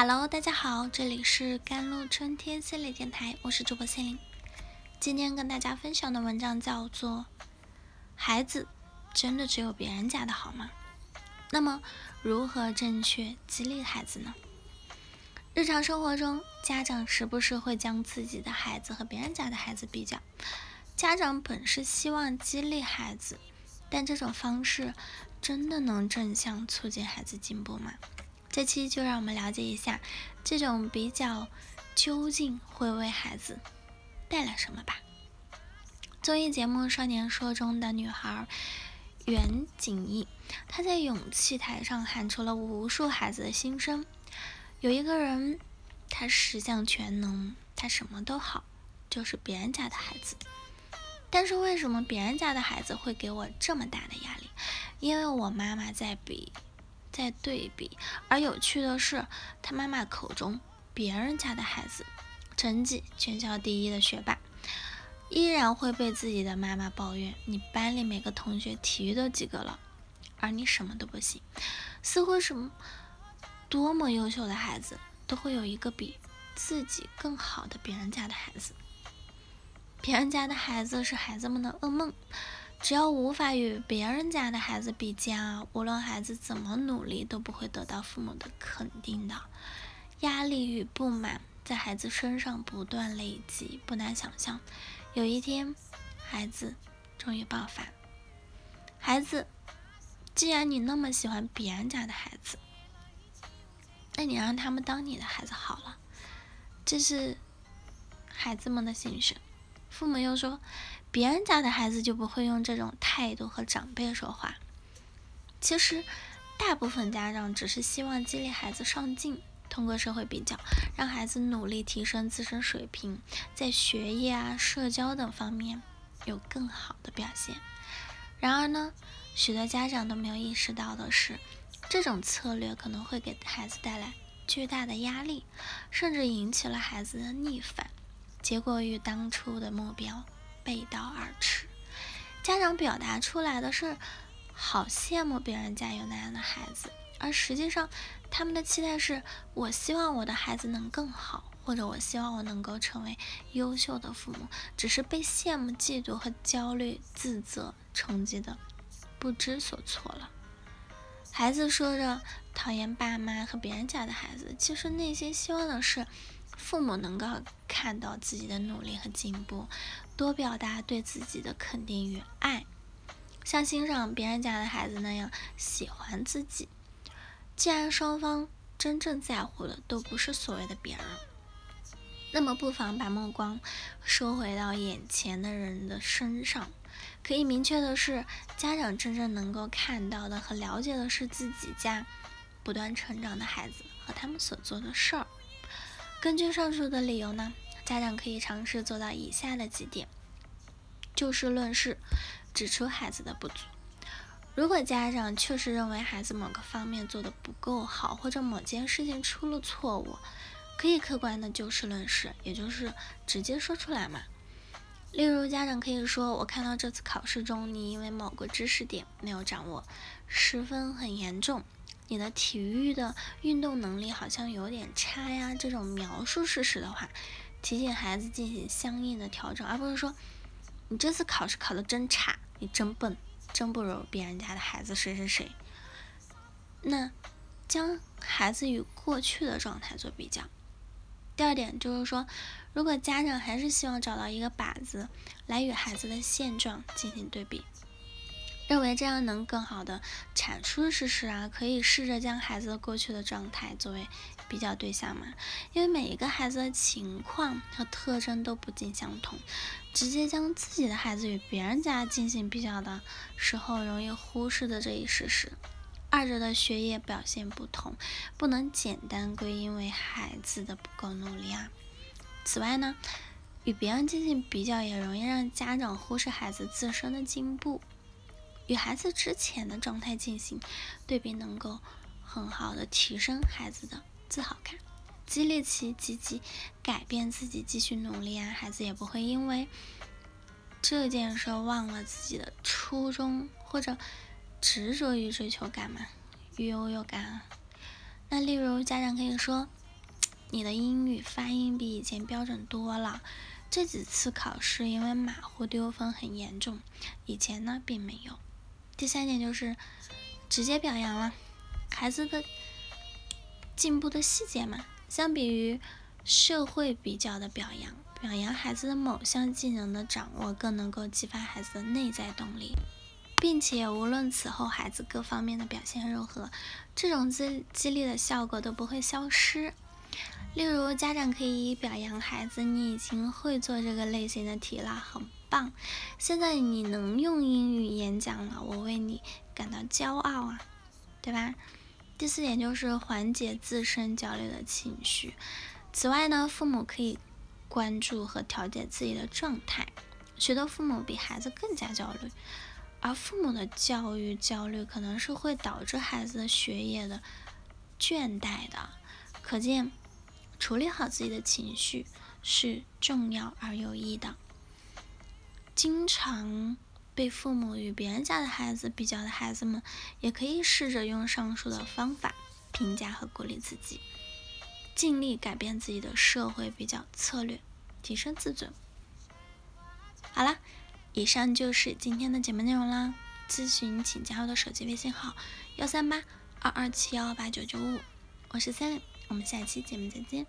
Hello，大家好，这里是甘露春天心理电台，我是主播心灵。今天跟大家分享的文章叫做《孩子真的只有别人家的好吗？》那么，如何正确激励孩子呢？日常生活中，家长时不时会将自己的孩子和别人家的孩子比较。家长本是希望激励孩子，但这种方式真的能正向促进孩子进步吗？这期就让我们了解一下这种比较究竟会为孩子带来什么吧。综艺节目《少年说》中的女孩袁景逸，她在勇气台上喊出了无数孩子的心声。有一个人，他十项全能，他什么都好，就是别人家的孩子。但是为什么别人家的孩子会给我这么大的压力？因为我妈妈在比。在对比，而有趣的是，他妈妈口中别人家的孩子，成绩全校第一的学霸，依然会被自己的妈妈抱怨：“你班里每个同学体育都及格了，而你什么都不行。”似乎什么多么优秀的孩子，都会有一个比自己更好的别人家的孩子。别人家的孩子是孩子们的噩梦。只要无法与别人家的孩子比较，无论孩子怎么努力，都不会得到父母的肯定的。压力与不满在孩子身上不断累积，不难想象，有一天，孩子终于爆发。孩子，既然你那么喜欢别人家的孩子，那你让他们当你的孩子好了。这是孩子们的心声。父母又说。别人家的孩子就不会用这种态度和长辈说话。其实，大部分家长只是希望激励孩子上进，通过社会比较，让孩子努力提升自身水平，在学业啊、社交等方面有更好的表现。然而呢，许多家长都没有意识到的是，这种策略可能会给孩子带来巨大的压力，甚至引起了孩子的逆反，结果与当初的目标。背道而驰，家长表达出来的是好羡慕别人家有那样的孩子，而实际上他们的期待是我希望我的孩子能更好，或者我希望我能够成为优秀的父母，只是被羡慕、嫉妒和焦虑、自责冲击的不知所措了。孩子说着讨厌爸妈和别人家的孩子，其实内心希望的是。父母能够看到自己的努力和进步，多表达对自己的肯定与爱，像欣赏别人家的孩子那样喜欢自己。既然双方真正在乎的都不是所谓的别人，那么不妨把目光收回到眼前的人的身上。可以明确的是，家长真正能够看到的和了解的是自己家不断成长的孩子和他们所做的事儿。根据上述的理由呢，家长可以尝试做到以下的几点：就事论事，指出孩子的不足。如果家长确实认为孩子某个方面做得不够好，或者某件事情出了错误，可以客观的就事论事，也就是直接说出来嘛。例如，家长可以说：“我看到这次考试中，你因为某个知识点没有掌握，失分很严重。”你的体育的运动能力好像有点差呀，这种描述事实的话，提醒孩子进行相应的调整，而不是说你这次考试考的真差，你真笨，真不如别人家的孩子谁谁谁。那将孩子与过去的状态做比较。第二点就是说，如果家长还是希望找到一个靶子来与孩子的现状进行对比。认为这样能更好的阐述事实啊，可以试着将孩子过去的状态作为比较对象嘛？因为每一个孩子的情况和特征都不尽相同，直接将自己的孩子与别人家进行比较的时候，容易忽视的这一事实。二者的学业表现不同，不能简单归因为孩子的不够努力啊。此外呢，与别人进行比较也容易让家长忽视孩子自身的进步。与孩子之前的状态进行对比，能够很好的提升孩子的自豪感，激励其积极改变自己，继续努力啊！孩子也不会因为这件事忘了自己的初衷，或者执着于追求感嘛，于优越感啊。那例如家长可以说：“你的英语发音比以前标准多了。这几次考试因为马虎丢分很严重，以前呢并没有。第三点就是直接表扬了孩子的进步的细节嘛，相比于社会比较的表扬，表扬孩子的某项技能的掌握更能够激发孩子的内在动力。并且无论此后孩子各方面的表现如何，这种激激励的效果都不会消失。例如，家长可以表扬孩子：“你已经会做这个类型的题了，很棒！现在你能用英语演讲了，我为你感到骄傲啊，对吧？”第四点就是缓解自身焦虑的情绪。此外呢，父母可以关注和调节自己的状态。许多父母比孩子更加焦虑。而父母的教育焦虑可能是会导致孩子的学业的倦怠的，可见处理好自己的情绪是重要而有益的。经常被父母与别人家的孩子比较的孩子们，也可以试着用上述的方法评价和鼓励自己，尽力改变自己的社会比较策略，提升自尊。好了。以上就是今天的节目内容啦。咨询请加我的手机微信号：幺三八二二七幺八九九五，我是 Sally，我们下期节目再见。